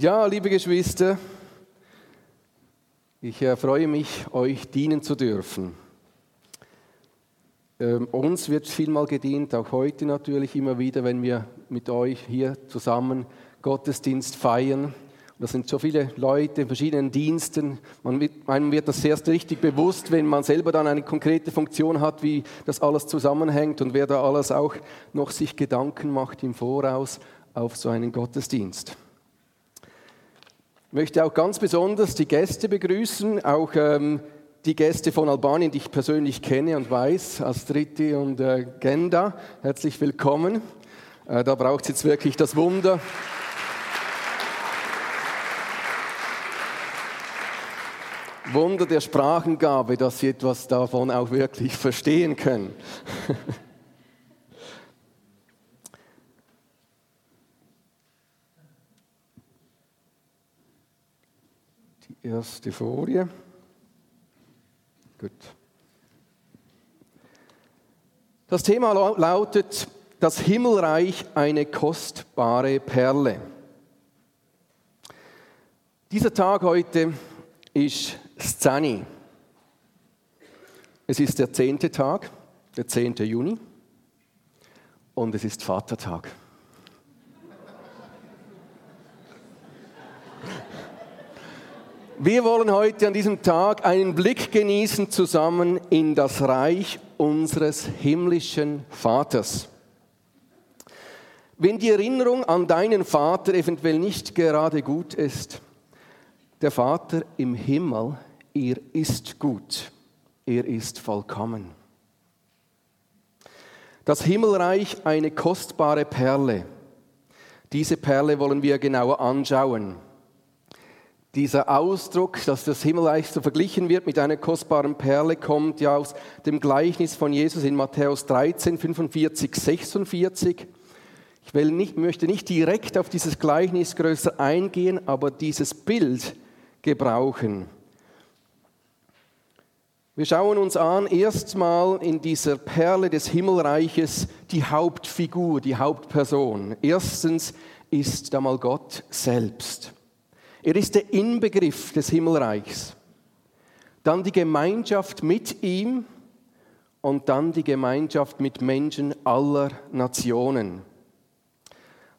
Ja, liebe Geschwister, ich äh, freue mich, euch dienen zu dürfen. Ähm, uns wird vielmal gedient, auch heute natürlich immer wieder, wenn wir mit euch hier zusammen Gottesdienst feiern. Das sind so viele Leute in verschiedenen Diensten. Man wird, einem wird das erst richtig bewusst, wenn man selber dann eine konkrete Funktion hat, wie das alles zusammenhängt und wer da alles auch noch sich Gedanken macht im Voraus auf so einen Gottesdienst. Ich möchte auch ganz besonders die Gäste begrüßen, auch ähm, die Gäste von Albanien, die ich persönlich kenne und weiß, Astriti und äh, Genda. Herzlich willkommen. Äh, da braucht es jetzt wirklich das Wunder. Wunder der Sprachengabe, dass Sie etwas davon auch wirklich verstehen können. Erste Folie. Gut. Das Thema lautet das Himmelreich eine kostbare Perle. Dieser Tag heute ist Szani. Es ist der zehnte Tag, der 10. Juni, und es ist Vatertag. Wir wollen heute an diesem Tag einen Blick genießen zusammen in das Reich unseres himmlischen Vaters. Wenn die Erinnerung an deinen Vater eventuell nicht gerade gut ist, der Vater im Himmel, er ist gut, er ist vollkommen. Das Himmelreich eine kostbare Perle. Diese Perle wollen wir genauer anschauen dieser Ausdruck, dass das Himmelreich so verglichen wird mit einer kostbaren Perle, kommt ja aus dem Gleichnis von Jesus in Matthäus 13, 45, 46. Ich will nicht, möchte nicht direkt auf dieses Gleichnis größer eingehen, aber dieses Bild gebrauchen. Wir schauen uns an erstmal in dieser Perle des Himmelreiches die Hauptfigur, die Hauptperson. Erstens ist da mal Gott selbst. Er ist der Inbegriff des Himmelreichs. Dann die Gemeinschaft mit ihm und dann die Gemeinschaft mit Menschen aller Nationen.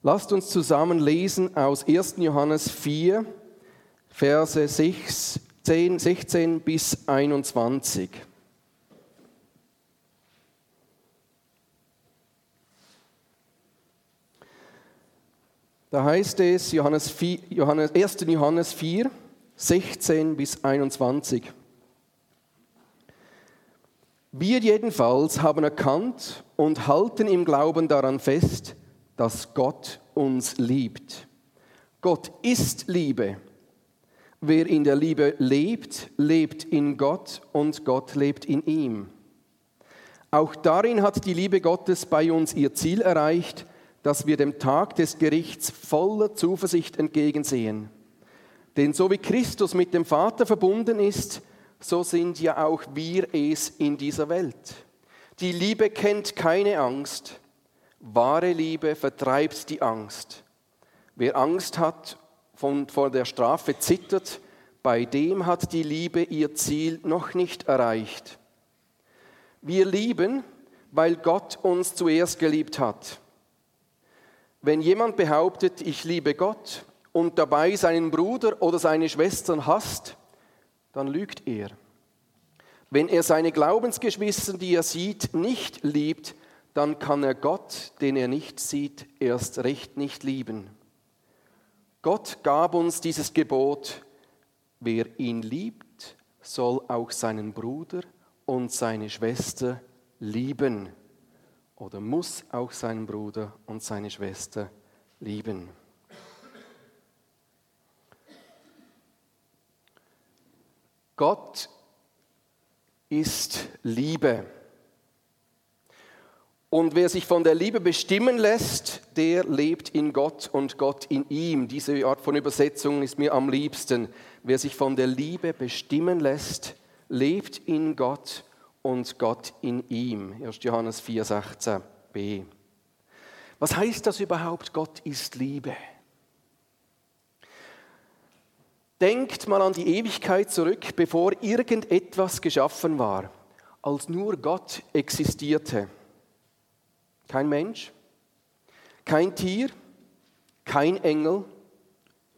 Lasst uns zusammen lesen aus 1. Johannes 4, Verse 16, 16 bis 21. Da heißt es, Johannes 4, Johannes, 1. Johannes 4, 16 bis 21. Wir jedenfalls haben erkannt und halten im Glauben daran fest, dass Gott uns liebt. Gott ist Liebe. Wer in der Liebe lebt, lebt in Gott und Gott lebt in ihm. Auch darin hat die Liebe Gottes bei uns ihr Ziel erreicht, dass wir dem Tag des Gerichts voller Zuversicht entgegensehen. Denn so wie Christus mit dem Vater verbunden ist, so sind ja auch wir es in dieser Welt. Die Liebe kennt keine Angst. Wahre Liebe vertreibt die Angst. Wer Angst hat und vor der Strafe zittert, bei dem hat die Liebe ihr Ziel noch nicht erreicht. Wir lieben, weil Gott uns zuerst geliebt hat. Wenn jemand behauptet, ich liebe Gott und dabei seinen Bruder oder seine Schwestern hasst, dann lügt er. Wenn er seine Glaubensgeschwister, die er sieht, nicht liebt, dann kann er Gott, den er nicht sieht, erst recht nicht lieben. Gott gab uns dieses Gebot, wer ihn liebt, soll auch seinen Bruder und seine Schwester lieben oder muss auch seinen Bruder und seine Schwester lieben. Gott ist Liebe. Und wer sich von der Liebe bestimmen lässt, der lebt in Gott und Gott in ihm. Diese Art von Übersetzung ist mir am liebsten. Wer sich von der Liebe bestimmen lässt, lebt in Gott und Gott in ihm. 1. Johannes 4, 16b. Was heißt das überhaupt? Gott ist Liebe. Denkt mal an die Ewigkeit zurück, bevor irgendetwas geschaffen war, als nur Gott existierte. Kein Mensch, kein Tier, kein Engel,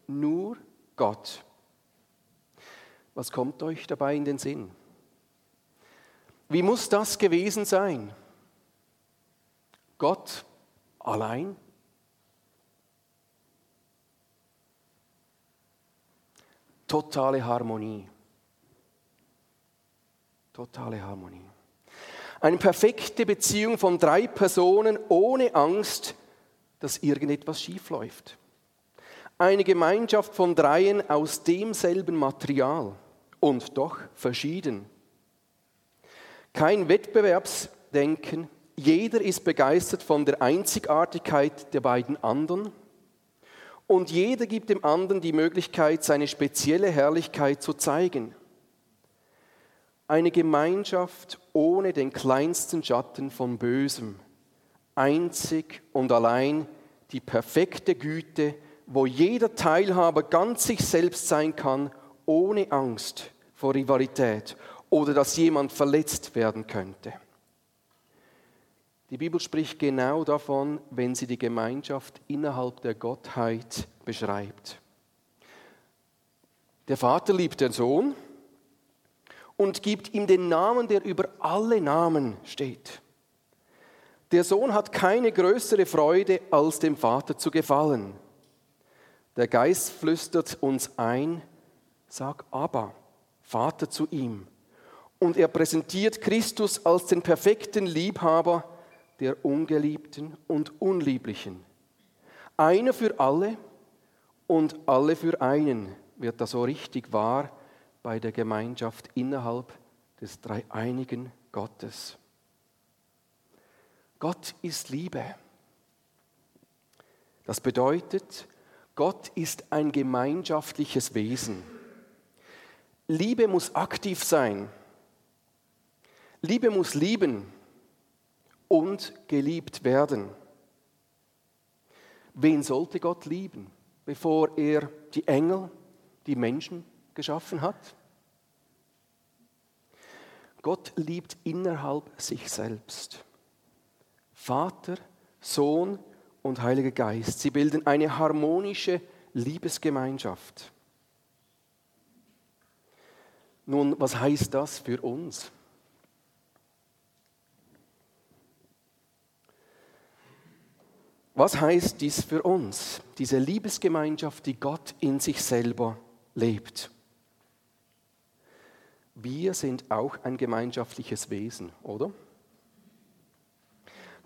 nur Gott. Was kommt euch dabei in den Sinn? Wie muss das gewesen sein? Gott allein? Totale Harmonie. Totale Harmonie. Eine perfekte Beziehung von drei Personen ohne Angst, dass irgendetwas schiefläuft. Eine Gemeinschaft von dreien aus demselben Material und doch verschieden. Kein Wettbewerbsdenken, jeder ist begeistert von der Einzigartigkeit der beiden anderen. Und jeder gibt dem anderen die Möglichkeit, seine spezielle Herrlichkeit zu zeigen. Eine Gemeinschaft ohne den kleinsten Schatten von Bösem, einzig und allein die perfekte Güte, wo jeder Teilhaber ganz sich selbst sein kann, ohne Angst vor Rivalität oder dass jemand verletzt werden könnte. Die Bibel spricht genau davon, wenn sie die Gemeinschaft innerhalb der Gottheit beschreibt. Der Vater liebt den Sohn und gibt ihm den Namen, der über alle Namen steht. Der Sohn hat keine größere Freude, als dem Vater zu gefallen. Der Geist flüstert uns ein, sag aber, Vater zu ihm. Und er präsentiert Christus als den perfekten Liebhaber, der Ungeliebten und Unlieblichen. Einer für alle und alle für einen wird da so richtig wahr bei der Gemeinschaft innerhalb des dreieinigen Gottes. Gott ist Liebe. Das bedeutet, Gott ist ein gemeinschaftliches Wesen. Liebe muss aktiv sein. Liebe muss lieben und geliebt werden. Wen sollte Gott lieben, bevor er die Engel, die Menschen geschaffen hat? Gott liebt innerhalb sich selbst. Vater, Sohn und Heiliger Geist, sie bilden eine harmonische Liebesgemeinschaft. Nun, was heißt das für uns? Was heißt dies für uns, diese Liebesgemeinschaft, die Gott in sich selber lebt? Wir sind auch ein gemeinschaftliches Wesen, oder?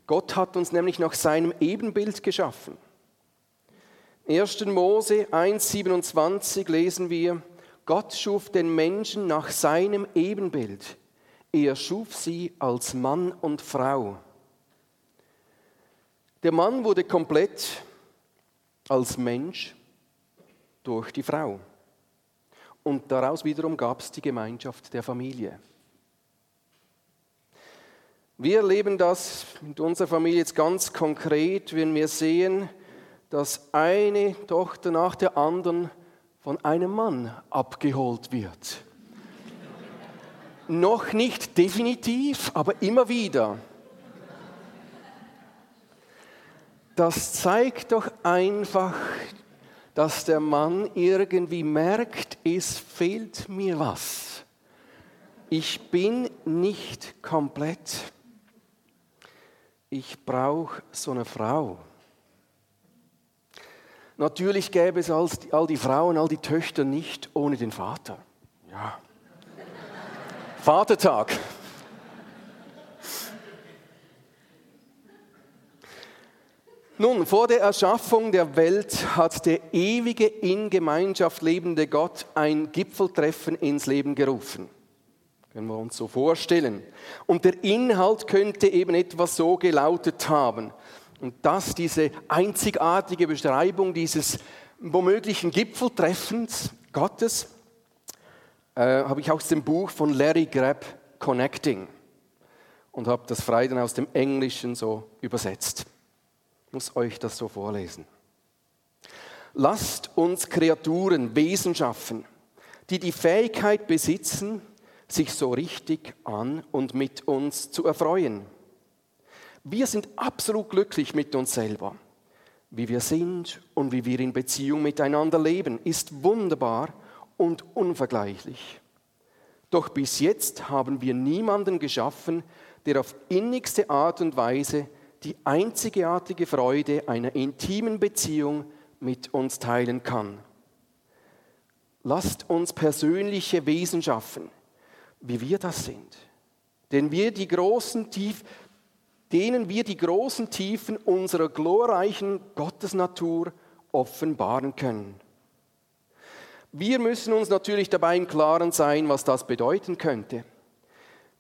Gott hat uns nämlich nach seinem Ebenbild geschaffen. 1. Mose 1.27 lesen wir, Gott schuf den Menschen nach seinem Ebenbild. Er schuf sie als Mann und Frau. Der Mann wurde komplett als Mensch durch die Frau. Und daraus wiederum gab es die Gemeinschaft der Familie. Wir erleben das mit unserer Familie jetzt ganz konkret, wenn wir sehen, dass eine Tochter nach der anderen von einem Mann abgeholt wird. Noch nicht definitiv, aber immer wieder. Das zeigt doch einfach, dass der Mann irgendwie merkt, es fehlt mir was. Ich bin nicht komplett. Ich brauche so eine Frau. Natürlich gäbe es all die Frauen, all die Töchter nicht ohne den Vater. Ja. Vatertag. Nun, vor der Erschaffung der Welt hat der ewige in Gemeinschaft lebende Gott ein Gipfeltreffen ins Leben gerufen. Können wir uns so vorstellen. Und der Inhalt könnte eben etwas so gelautet haben. Und das, diese einzigartige Beschreibung dieses womöglichen Gipfeltreffens Gottes, äh, habe ich aus dem Buch von Larry Grab Connecting und habe das frei dann aus dem Englischen so übersetzt muss euch das so vorlesen. Lasst uns Kreaturen, Wesen schaffen, die die Fähigkeit besitzen, sich so richtig an und mit uns zu erfreuen. Wir sind absolut glücklich mit uns selber. Wie wir sind und wie wir in Beziehung miteinander leben, ist wunderbar und unvergleichlich. Doch bis jetzt haben wir niemanden geschaffen, der auf innigste Art und Weise die einzigartige Freude einer intimen Beziehung mit uns teilen kann. Lasst uns persönliche Wesen schaffen, wie wir das sind, denn wir die großen Tief, denen wir die großen Tiefen unserer glorreichen Gottesnatur offenbaren können. Wir müssen uns natürlich dabei im Klaren sein, was das bedeuten könnte.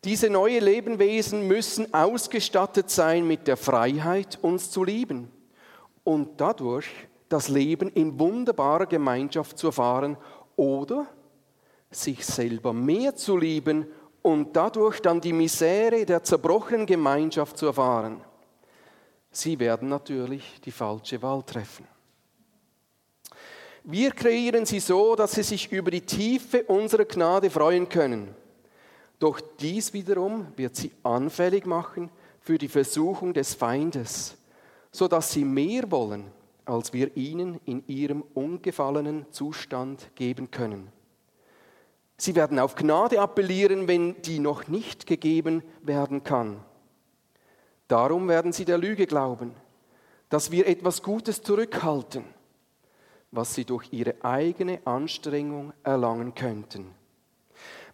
Diese neuen Lebewesen müssen ausgestattet sein mit der Freiheit, uns zu lieben und dadurch das Leben in wunderbarer Gemeinschaft zu erfahren oder sich selber mehr zu lieben und dadurch dann die Misere der zerbrochenen Gemeinschaft zu erfahren. Sie werden natürlich die falsche Wahl treffen. Wir kreieren sie so, dass sie sich über die Tiefe unserer Gnade freuen können. Doch dies wiederum wird sie anfällig machen für die Versuchung des Feindes, sodass sie mehr wollen, als wir ihnen in ihrem ungefallenen Zustand geben können. Sie werden auf Gnade appellieren, wenn die noch nicht gegeben werden kann. Darum werden sie der Lüge glauben, dass wir etwas Gutes zurückhalten, was sie durch ihre eigene Anstrengung erlangen könnten.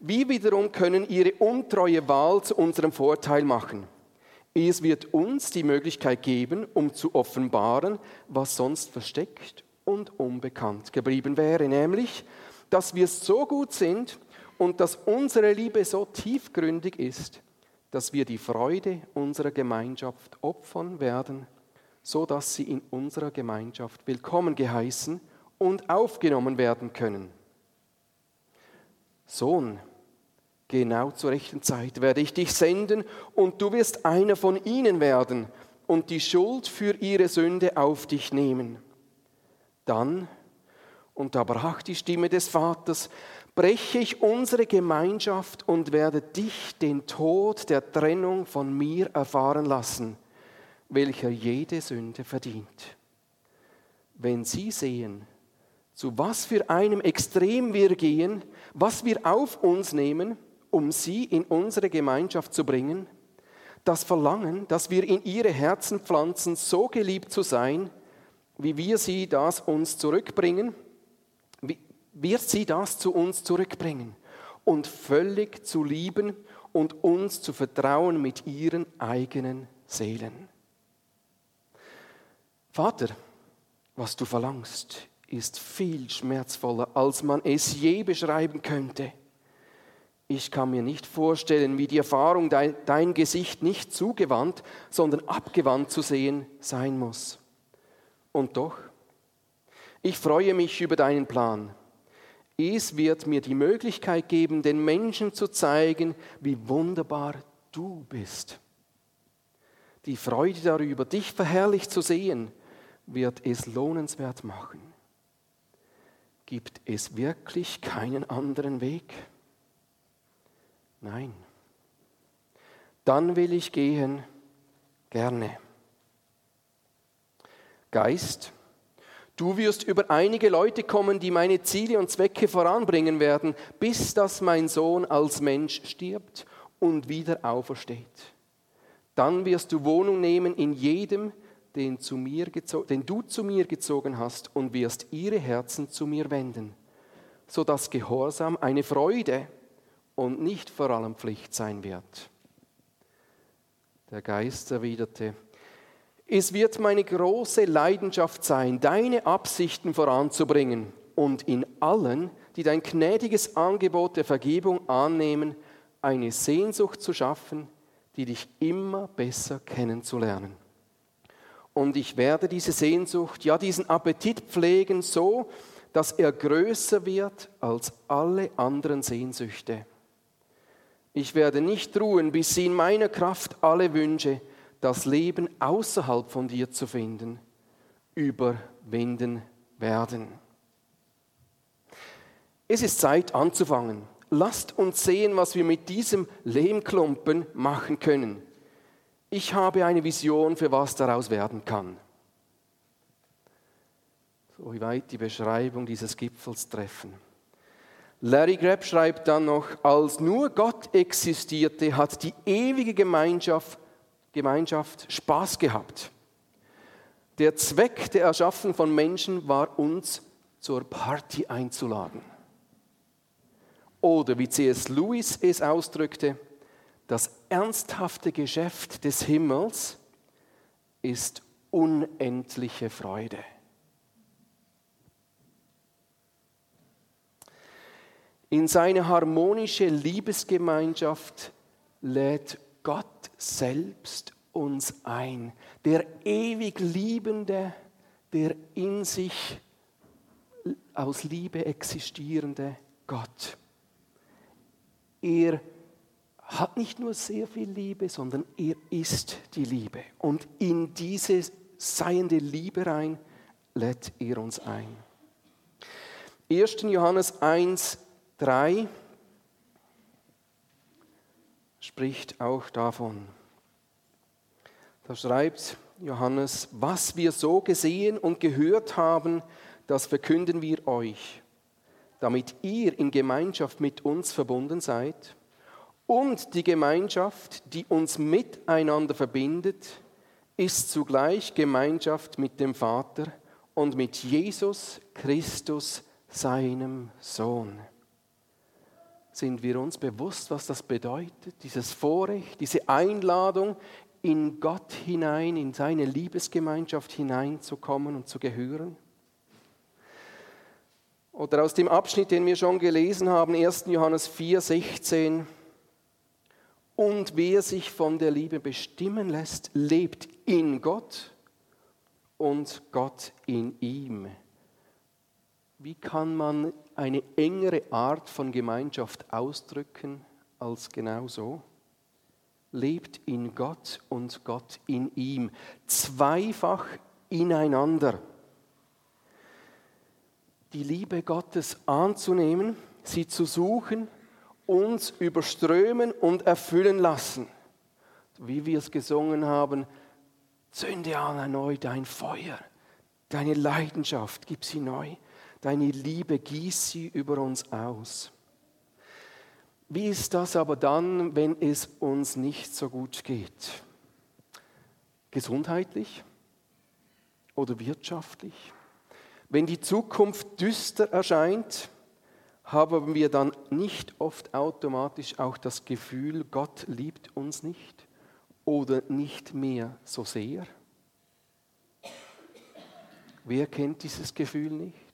Wie wiederum können ihre untreue Wahl zu unserem Vorteil machen. Es wird uns die Möglichkeit geben, um zu offenbaren, was sonst versteckt und unbekannt geblieben wäre, nämlich dass wir so gut sind und dass unsere Liebe so tiefgründig ist, dass wir die Freude unserer Gemeinschaft opfern werden, so dass sie in unserer Gemeinschaft willkommen geheißen und aufgenommen werden können. Sohn, genau zur rechten Zeit werde ich dich senden und du wirst einer von ihnen werden und die Schuld für ihre Sünde auf dich nehmen. Dann und da brach die Stimme des Vaters, breche ich unsere Gemeinschaft und werde dich den Tod der Trennung von mir erfahren lassen, welcher jede Sünde verdient. Wenn Sie sehen, zu was für einem Extrem wir gehen, was wir auf uns nehmen, um Sie in unsere Gemeinschaft zu bringen, das Verlangen, dass wir in Ihre Herzen pflanzen, so geliebt zu sein, wie wir Sie das uns zurückbringen, wird sie das zu uns zurückbringen und völlig zu lieben und uns zu vertrauen mit ihren eigenen Seelen. Vater, was du verlangst, ist viel schmerzvoller, als man es je beschreiben könnte. Ich kann mir nicht vorstellen, wie die Erfahrung, dein, dein Gesicht nicht zugewandt, sondern abgewandt zu sehen sein muss. Und doch, ich freue mich über deinen Plan es wird mir die Möglichkeit geben, den Menschen zu zeigen, wie wunderbar du bist. Die Freude darüber, dich verherrlicht zu sehen, wird es lohnenswert machen. Gibt es wirklich keinen anderen Weg? Nein. Dann will ich gehen gerne. Geist, Du wirst über einige Leute kommen, die meine Ziele und Zwecke voranbringen werden, bis dass mein Sohn als Mensch stirbt und wieder aufersteht. Dann wirst du Wohnung nehmen in jedem, den, zu mir den du zu mir gezogen hast, und wirst ihre Herzen zu mir wenden, sodass Gehorsam eine Freude und nicht vor allem Pflicht sein wird. Der Geist erwiderte, es wird meine große Leidenschaft sein, deine Absichten voranzubringen und in allen, die dein gnädiges Angebot der Vergebung annehmen, eine Sehnsucht zu schaffen, die dich immer besser kennenzulernen. Und ich werde diese Sehnsucht, ja diesen Appetit pflegen, so, dass er größer wird als alle anderen Sehnsüchte. Ich werde nicht ruhen, bis sie in meiner Kraft alle Wünsche, das Leben außerhalb von dir zu finden, überwinden werden. Es ist Zeit anzufangen. Lasst uns sehen, was wir mit diesem Lehmklumpen machen können. Ich habe eine Vision, für was daraus werden kann. So wie weit die Beschreibung dieses Gipfels treffen. Larry Greb schreibt dann noch, als nur Gott existierte, hat die ewige Gemeinschaft, Gemeinschaft Spaß gehabt. Der Zweck der Erschaffung von Menschen war uns zur Party einzuladen. Oder wie C.S. Lewis es ausdrückte, das ernsthafte Geschäft des Himmels ist unendliche Freude. In seine harmonische Liebesgemeinschaft lädt Gott selbst uns ein. Der ewig Liebende, der in sich aus Liebe existierende Gott. Er hat nicht nur sehr viel Liebe, sondern er ist die Liebe. Und in diese seiende Liebe rein lädt er uns ein. 1. Johannes 1, 3 spricht auch davon. Da schreibt Johannes, was wir so gesehen und gehört haben, das verkünden wir euch, damit ihr in Gemeinschaft mit uns verbunden seid. Und die Gemeinschaft, die uns miteinander verbindet, ist zugleich Gemeinschaft mit dem Vater und mit Jesus Christus, seinem Sohn. Sind wir uns bewusst, was das bedeutet? Dieses Vorrecht, diese Einladung, in Gott hinein, in seine Liebesgemeinschaft hineinzukommen und zu gehören? Oder aus dem Abschnitt, den wir schon gelesen haben, 1. Johannes 4, 16. Und wer sich von der Liebe bestimmen lässt, lebt in Gott und Gott in ihm. Wie kann man eine engere Art von Gemeinschaft ausdrücken als genau so? Lebt in Gott und Gott in ihm, zweifach ineinander. Die Liebe Gottes anzunehmen, sie zu suchen, uns überströmen und erfüllen lassen. Wie wir es gesungen haben, zünde an erneut dein Feuer, deine Leidenschaft, gib sie neu. Deine Liebe gieß sie über uns aus. Wie ist das aber dann, wenn es uns nicht so gut geht? Gesundheitlich oder wirtschaftlich? Wenn die Zukunft düster erscheint, haben wir dann nicht oft automatisch auch das Gefühl, Gott liebt uns nicht oder nicht mehr so sehr? Wer kennt dieses Gefühl nicht?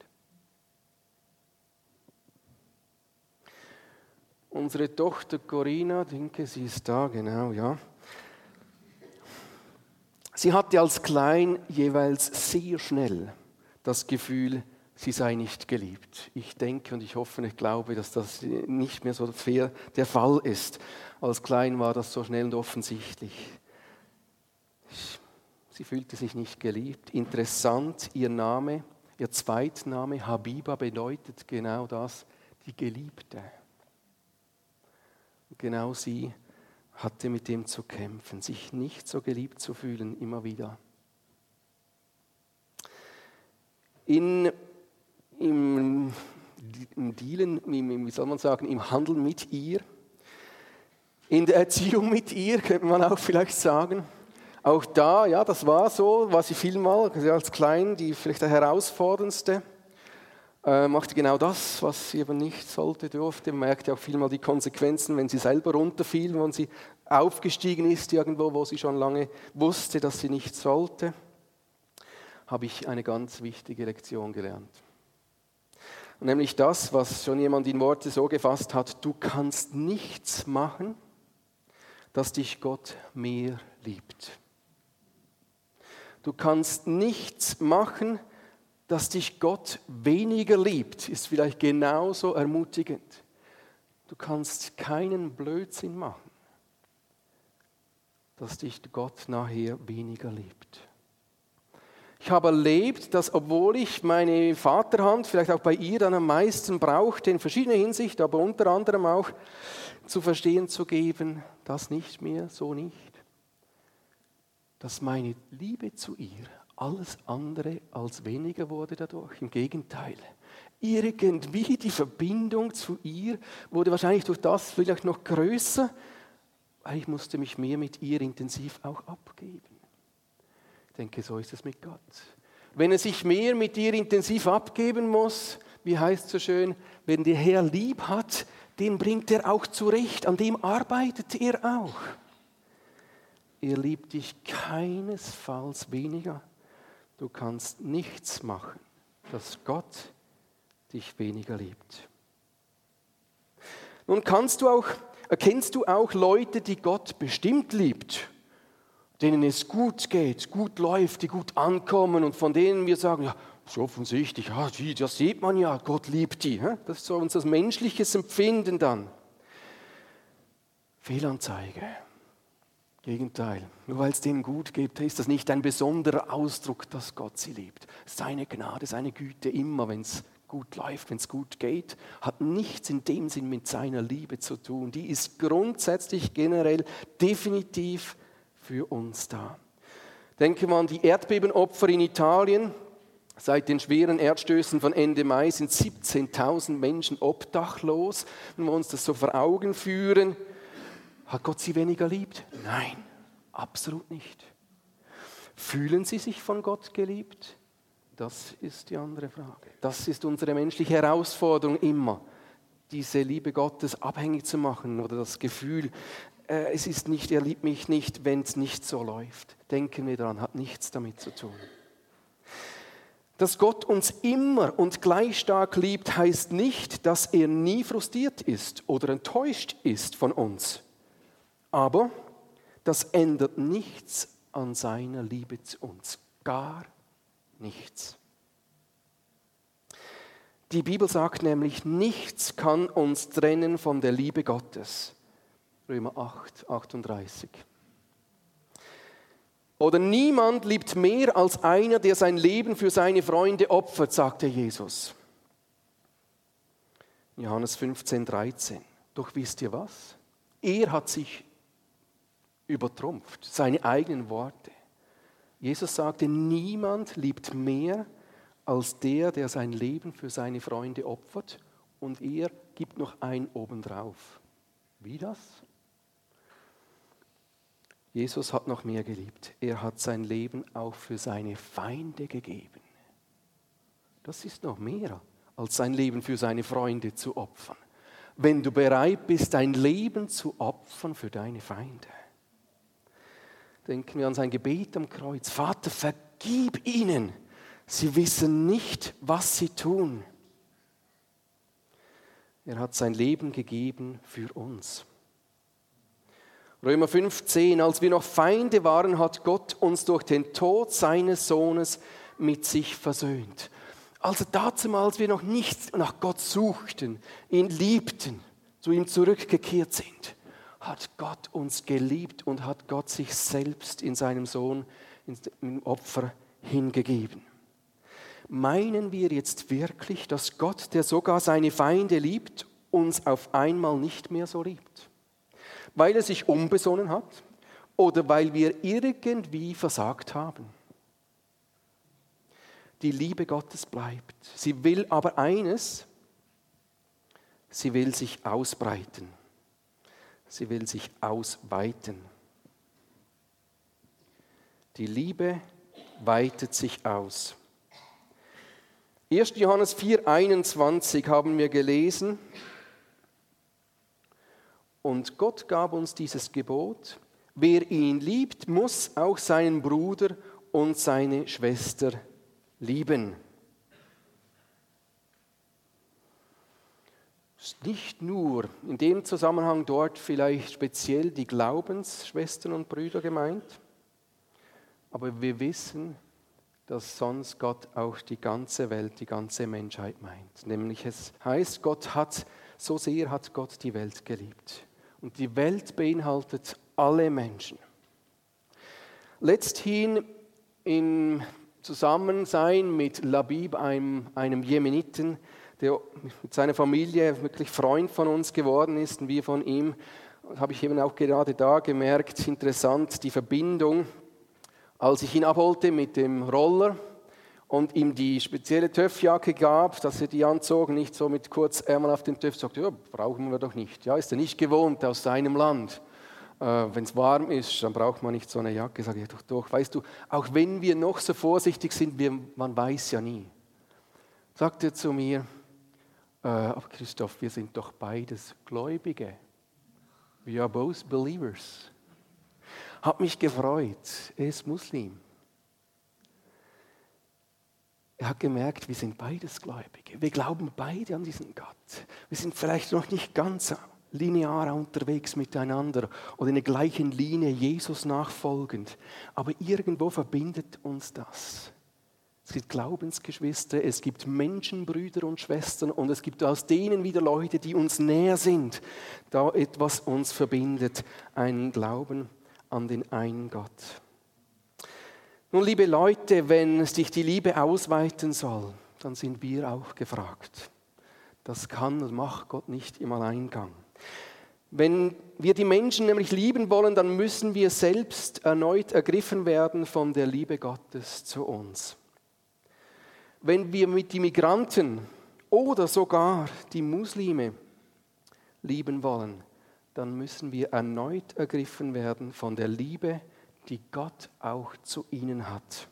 Unsere Tochter Corinna, denke, sie ist da, genau, ja. Sie hatte als Klein jeweils sehr schnell das Gefühl, sie sei nicht geliebt. Ich denke und ich hoffe und ich glaube, dass das nicht mehr so fair der Fall ist. Als Klein war das so schnell und offensichtlich. Sie fühlte sich nicht geliebt. Interessant, ihr Name, ihr Zweitname Habiba bedeutet genau das, die Geliebte genau sie hatte mit dem zu kämpfen, sich nicht so geliebt zu fühlen, immer wieder. In, im, Im Dealen, wie soll man sagen, im Handeln mit ihr, in der Erziehung mit ihr, könnte man auch vielleicht sagen. Auch da, ja, das war so, war sie vielmal als Klein die vielleicht der herausforderndste äh, machte genau das, was sie eben nicht sollte, durfte. Man merkte auch vielmal die Konsequenzen, wenn sie selber runterfiel, wenn sie aufgestiegen ist irgendwo, wo sie schon lange wusste, dass sie nicht sollte, habe ich eine ganz wichtige Lektion gelernt. Nämlich das, was schon jemand in Worte so gefasst hat, du kannst nichts machen, dass dich Gott mehr liebt. Du kannst nichts machen, dass dich Gott weniger liebt, ist vielleicht genauso ermutigend. Du kannst keinen Blödsinn machen, dass dich Gott nachher weniger liebt. Ich Ich habe erlebt, dass obwohl ich meine Vaterhand vielleicht auch bei ihr dann am meisten brauchte, in verschiedener Hinsicht, aber unter anderem auch zu verstehen zu geben, das nicht mehr, so nicht, dass meine Liebe zu ihr alles andere als weniger wurde dadurch. Im Gegenteil. Irgendwie die Verbindung zu ihr wurde wahrscheinlich durch das vielleicht noch größer, weil ich musste mich mehr mit ihr intensiv auch abgeben. Ich denke, so ist es mit Gott. Wenn er sich mehr mit dir intensiv abgeben muss, wie heißt es so schön, wenn der Herr lieb hat, den bringt er auch zurecht, an dem arbeitet er auch. Er liebt dich keinesfalls weniger. Du kannst nichts machen, dass Gott dich weniger liebt. Nun kannst du auch, erkennst du auch Leute, die Gott bestimmt liebt, denen es gut geht, gut läuft, die gut ankommen und von denen wir sagen, ja, so offensichtlich, ja, die, das sieht man ja, Gott liebt die. Das ist so unser menschliches Empfinden dann. Fehlanzeige. Gegenteil. Nur weil es denen gut geht, ist das nicht ein besonderer Ausdruck, dass Gott sie liebt. Seine Gnade, seine Güte immer, wenn es gut läuft, wenn es gut geht, hat nichts in dem Sinn mit seiner Liebe zu tun. Die ist grundsätzlich generell definitiv für uns da. Denke mal an die Erdbebenopfer in Italien. Seit den schweren Erdstößen von Ende Mai sind 17.000 Menschen obdachlos. Wenn wir uns das so vor Augen führen, hat Gott sie weniger liebt? Nein, absolut nicht. Fühlen sie sich von Gott geliebt? Das ist die andere Frage. Das ist unsere menschliche Herausforderung immer, diese Liebe Gottes abhängig zu machen oder das Gefühl, äh, es ist nicht, er liebt mich nicht, wenn es nicht so läuft. Denken wir daran, hat nichts damit zu tun. Dass Gott uns immer und gleich stark liebt, heißt nicht, dass er nie frustriert ist oder enttäuscht ist von uns. Aber das ändert nichts an seiner Liebe zu uns. Gar nichts. Die Bibel sagt nämlich, nichts kann uns trennen von der Liebe Gottes. Römer 8, 38. Oder niemand liebt mehr als einer, der sein Leben für seine Freunde opfert, sagte Jesus. Johannes 15, 13. Doch wisst ihr was? Er hat sich übertrumpft, seine eigenen Worte. Jesus sagte, niemand liebt mehr als der, der sein Leben für seine Freunde opfert und er gibt noch ein obendrauf. Wie das? Jesus hat noch mehr geliebt. Er hat sein Leben auch für seine Feinde gegeben. Das ist noch mehr, als sein Leben für seine Freunde zu opfern. Wenn du bereit bist, dein Leben zu opfern für deine Feinde. Denken wir an sein Gebet am Kreuz. Vater, vergib ihnen. Sie wissen nicht, was sie tun. Er hat sein Leben gegeben für uns. Römer 15, als wir noch Feinde waren, hat Gott uns durch den Tod seines Sohnes mit sich versöhnt. Also dazu, als wir noch nicht nach Gott suchten, ihn liebten, zu ihm zurückgekehrt sind hat Gott uns geliebt und hat Gott sich selbst in seinem Sohn im Opfer hingegeben. Meinen wir jetzt wirklich, dass Gott, der sogar seine Feinde liebt, uns auf einmal nicht mehr so liebt? Weil er sich umbesonnen hat oder weil wir irgendwie versagt haben? Die Liebe Gottes bleibt. Sie will aber eines, sie will sich ausbreiten. Sie will sich ausweiten. Die Liebe weitet sich aus. 1. Johannes 4, 21 haben wir gelesen. Und Gott gab uns dieses Gebot. Wer ihn liebt, muss auch seinen Bruder und seine Schwester lieben. Nicht nur in dem Zusammenhang dort vielleicht speziell die Glaubensschwestern und Brüder gemeint, aber wir wissen, dass sonst Gott auch die ganze Welt, die ganze Menschheit meint. Nämlich es heißt, Gott hat, so sehr hat Gott die Welt geliebt. Und die Welt beinhaltet alle Menschen. Letzthin im Zusammensein mit Labib, einem, einem Jemeniten, der mit seiner Familie wirklich Freund von uns geworden ist und wir von ihm, habe ich eben auch gerade da gemerkt, interessant, die Verbindung, als ich ihn abholte mit dem Roller und ihm die spezielle TÜV-Jacke gab, dass er die anzog, nicht so mit Kurzärmeln auf den TÜV, sagte, ja, brauchen wir doch nicht. Ja, ist er nicht gewohnt aus seinem Land. Äh, wenn es warm ist, dann braucht man nicht so eine Jacke. Sage ich doch, doch. Weißt du, auch wenn wir noch so vorsichtig sind, wir, man weiß ja nie. Sagt er zu mir, äh, aber Christoph, wir sind doch beides Gläubige. We are both believers. Hat mich gefreut. Er ist Muslim. Er hat gemerkt, wir sind beides Gläubige. Wir glauben beide an diesen Gott. Wir sind vielleicht noch nicht ganz linear unterwegs miteinander oder in der gleichen Linie Jesus nachfolgend, aber irgendwo verbindet uns das. Es gibt Glaubensgeschwister, es gibt Menschenbrüder und Schwestern und es gibt aus denen wieder Leute, die uns näher sind, da etwas uns verbindet, einen Glauben an den einen Gott. Nun, liebe Leute, wenn sich die Liebe ausweiten soll, dann sind wir auch gefragt. Das kann und macht Gott nicht im Alleingang. Wenn wir die Menschen nämlich lieben wollen, dann müssen wir selbst erneut ergriffen werden von der Liebe Gottes zu uns. Wenn wir mit den Migranten oder sogar die Muslime lieben wollen, dann müssen wir erneut ergriffen werden von der Liebe, die Gott auch zu ihnen hat.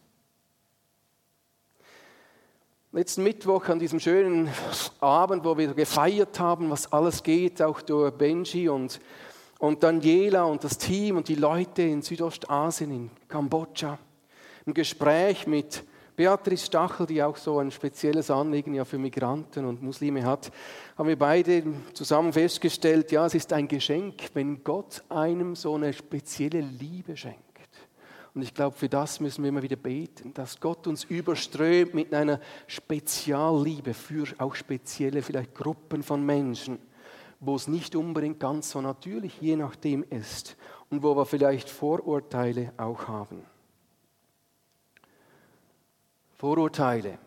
Letzten Mittwoch an diesem schönen Abend, wo wir gefeiert haben, was alles geht, auch durch Benji und, und Daniela und das Team und die Leute in Südostasien, in Kambodscha, im Gespräch mit Beatrice Stachel, die auch so ein spezielles Anliegen ja für Migranten und Muslime hat, haben wir beide zusammen festgestellt, ja, es ist ein Geschenk, wenn Gott einem so eine spezielle Liebe schenkt. Und ich glaube, für das müssen wir immer wieder beten, dass Gott uns überströmt mit einer Spezialliebe für auch spezielle vielleicht Gruppen von Menschen, wo es nicht unbedingt ganz so natürlich je nachdem ist und wo wir vielleicht Vorurteile auch haben. Vorurteile.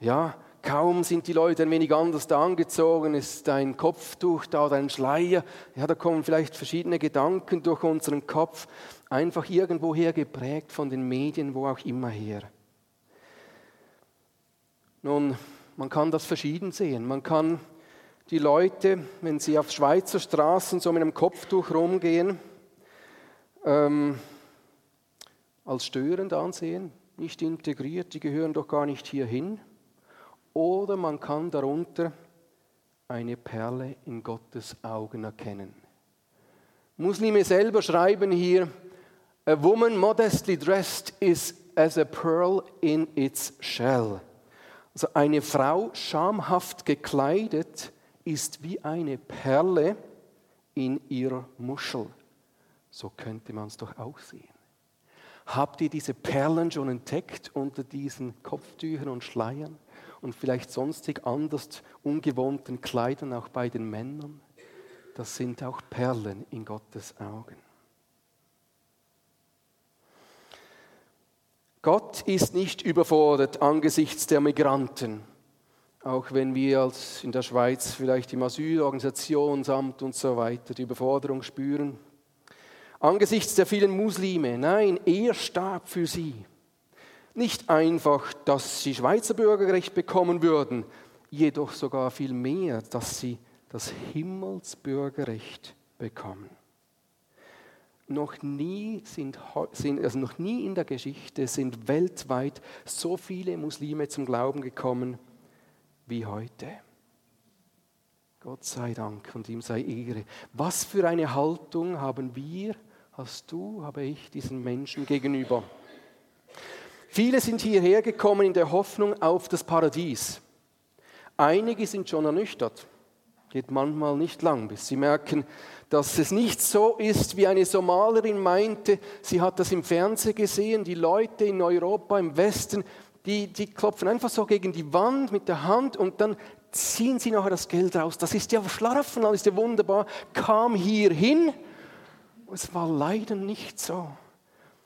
Ja, kaum sind die Leute ein wenig anders da angezogen, ist ein Kopftuch da oder ein Schleier, ja, da kommen vielleicht verschiedene Gedanken durch unseren Kopf einfach irgendwoher geprägt von den Medien, wo auch immer her. Nun, man kann das verschieden sehen. Man kann die Leute, wenn sie auf Schweizer Straßen so mit einem Kopftuch rumgehen, ähm, als störend ansehen, nicht integriert, die gehören doch gar nicht hierhin. Oder man kann darunter eine Perle in Gottes Augen erkennen. Muslime selber schreiben hier, A woman modestly dressed is as a pearl in its shell. Also eine Frau schamhaft gekleidet ist wie eine Perle in ihrer Muschel. So könnte man es doch auch sehen. Habt ihr diese Perlen schon entdeckt unter diesen Kopftüchern und Schleiern und vielleicht sonstig anders ungewohnten Kleidern auch bei den Männern? Das sind auch Perlen in Gottes Augen. Gott ist nicht überfordert angesichts der Migranten, auch wenn wir als in der Schweiz vielleicht im Asylorganisationsamt und so weiter die Überforderung spüren. Angesichts der vielen Muslime, nein, er starb für sie. Nicht einfach, dass sie Schweizer Bürgerrecht bekommen würden, jedoch sogar viel mehr, dass sie das Himmelsbürgerrecht bekommen. Noch nie, sind, also noch nie in der Geschichte sind weltweit so viele Muslime zum Glauben gekommen wie heute. Gott sei Dank und ihm sei Ehre. Was für eine Haltung haben wir, hast du, habe ich diesen Menschen gegenüber? Viele sind hierher gekommen in der Hoffnung auf das Paradies. Einige sind schon ernüchtert. Geht manchmal nicht lang, bis sie merken, dass es nicht so ist, wie eine Somalerin meinte. Sie hat das im Fernsehen gesehen, die Leute in Europa, im Westen, die, die klopfen einfach so gegen die Wand mit der Hand und dann ziehen sie nachher das Geld raus. Das ist ja Schlaraffen, das ist ja wunderbar. Kam hier hin. Es war leider nicht so.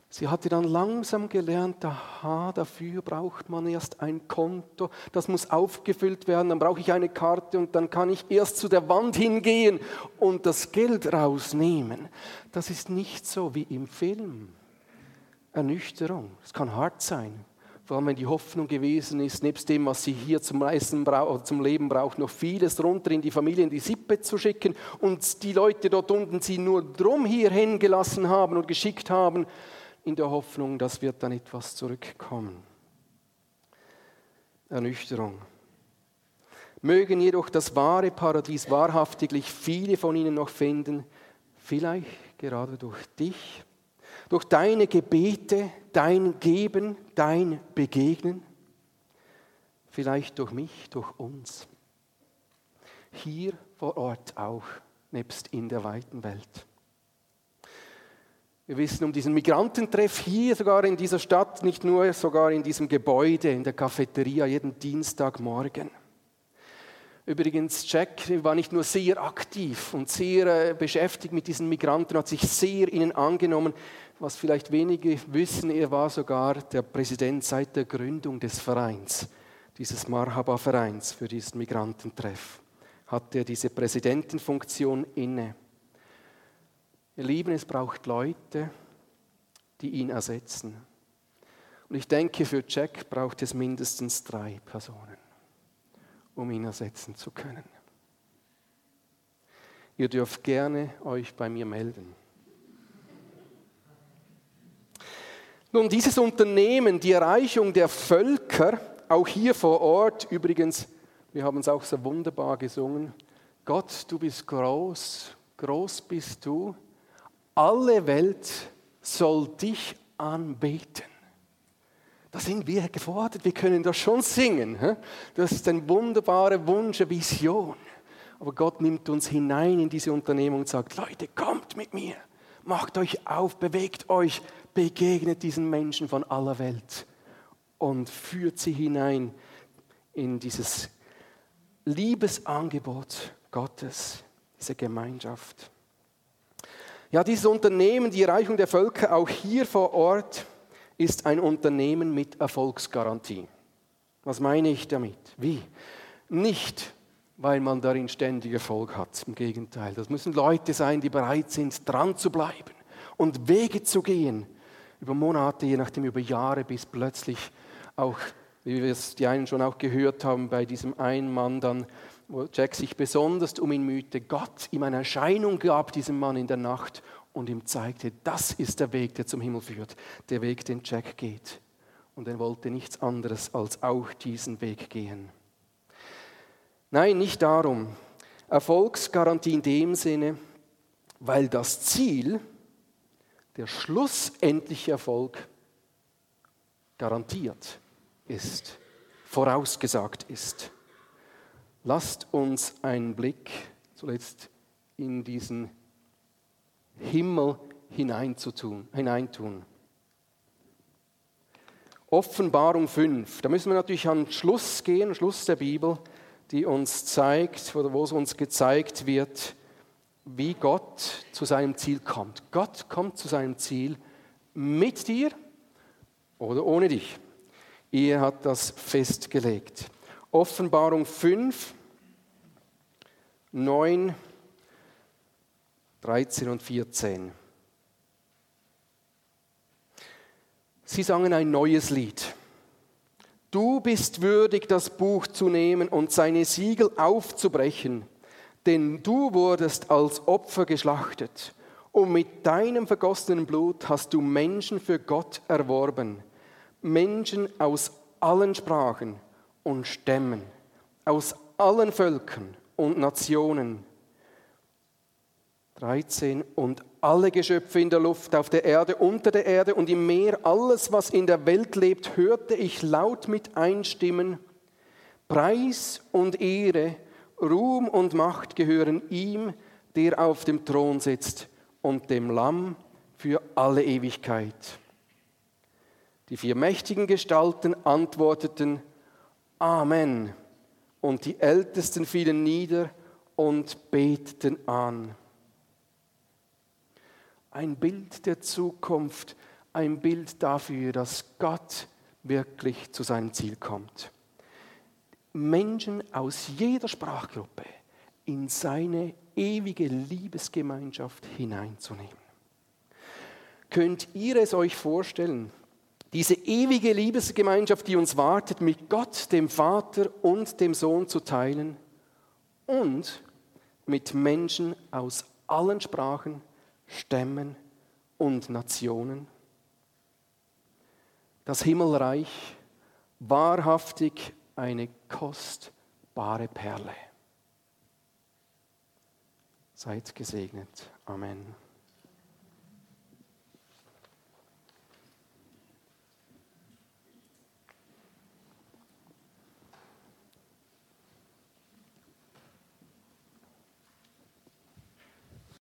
Sie hatte dann langsam gelernt, aha, dafür braucht man erst ein Konto, das muss aufgefüllt werden, dann brauche ich eine Karte und dann kann ich erst zu der Wand hingehen und das Geld rausnehmen. Das ist nicht so wie im Film. Ernüchterung, es kann hart sein, vor allem wenn die Hoffnung gewesen ist, nebst dem, was sie hier zum, Leisten zum Leben braucht, noch vieles runter in die Familie, in die Sippe zu schicken und die Leute dort unten sie nur drum hierhin gelassen haben und geschickt haben, in der Hoffnung, dass wird dann etwas zurückkommen. Ernüchterung. Mögen jedoch das wahre Paradies wahrhaftiglich viele von ihnen noch finden, vielleicht gerade durch dich, durch deine Gebete, dein Geben, dein Begegnen, vielleicht durch mich, durch uns. Hier vor Ort auch, nebst in der weiten Welt. Wir wissen um diesen Migrantentreff hier sogar in dieser Stadt, nicht nur sogar in diesem Gebäude, in der Cafeteria jeden Dienstagmorgen. Übrigens, Jack war nicht nur sehr aktiv und sehr äh, beschäftigt mit diesen Migranten, hat sich sehr ihnen angenommen. Was vielleicht wenige wissen, er war sogar der Präsident seit der Gründung des Vereins, dieses Marhaba-Vereins für diesen Migrantentreff. Hat er diese Präsidentenfunktion inne. Ihr Lieben, es braucht Leute, die ihn ersetzen. Und ich denke, für Jack braucht es mindestens drei Personen, um ihn ersetzen zu können. Ihr dürft gerne euch bei mir melden. Nun, dieses Unternehmen, die Erreichung der Völker, auch hier vor Ort, übrigens, wir haben es auch so wunderbar gesungen, Gott, du bist groß, groß bist du, alle Welt soll dich anbeten. Da sind wir gefordert, wir können das schon singen. Das ist ein wunderbarer Wunsch, eine Vision. Aber Gott nimmt uns hinein in diese Unternehmung und sagt, Leute, kommt mit mir, macht euch auf, bewegt euch, begegnet diesen Menschen von aller Welt und führt sie hinein in dieses Liebesangebot Gottes, diese Gemeinschaft. Ja, dieses Unternehmen, die Erreichung der Völker, auch hier vor Ort, ist ein Unternehmen mit Erfolgsgarantie. Was meine ich damit? Wie? Nicht, weil man darin ständig Erfolg hat. Im Gegenteil, das müssen Leute sein, die bereit sind, dran zu bleiben und Wege zu gehen. Über Monate, je nachdem über Jahre, bis plötzlich auch, wie wir es die einen schon auch gehört haben, bei diesem einen Mann dann wo Jack sich besonders um ihn mühte, Gott ihm eine Erscheinung gab, diesem Mann in der Nacht, und ihm zeigte, das ist der Weg, der zum Himmel führt, der Weg, den Jack geht. Und er wollte nichts anderes als auch diesen Weg gehen. Nein, nicht darum. Erfolgsgarantie in dem Sinne, weil das Ziel, der schlussendliche Erfolg, garantiert ist, vorausgesagt ist. Lasst uns einen Blick zuletzt in diesen Himmel hineinzutun, hineintun. Offenbarung 5, da müssen wir natürlich an Schluss gehen, Schluss der Bibel, die uns zeigt, oder wo es uns gezeigt wird, wie Gott zu seinem Ziel kommt. Gott kommt zu seinem Ziel mit dir oder ohne dich. Er hat das festgelegt. Offenbarung 5, 9, 13 und 14. Sie sangen ein neues Lied. Du bist würdig, das Buch zu nehmen und seine Siegel aufzubrechen, denn du wurdest als Opfer geschlachtet und mit deinem vergossenen Blut hast du Menschen für Gott erworben, Menschen aus allen Sprachen und Stämmen, aus allen Völkern und Nationen. 13. Und alle Geschöpfe in der Luft, auf der Erde, unter der Erde und im Meer, alles, was in der Welt lebt, hörte ich laut mit einstimmen, Preis und Ehre, Ruhm und Macht gehören ihm, der auf dem Thron sitzt und dem Lamm für alle Ewigkeit. Die vier mächtigen Gestalten antworteten, Amen. Und die Ältesten fielen nieder und beteten an. Ein Bild der Zukunft, ein Bild dafür, dass Gott wirklich zu seinem Ziel kommt. Menschen aus jeder Sprachgruppe in seine ewige Liebesgemeinschaft hineinzunehmen. Könnt ihr es euch vorstellen, diese ewige Liebesgemeinschaft, die uns wartet, mit Gott, dem Vater und dem Sohn zu teilen und mit Menschen aus allen Sprachen, Stämmen und Nationen? Das Himmelreich wahrhaftig eine kostbare Perle. Seid gesegnet. Amen.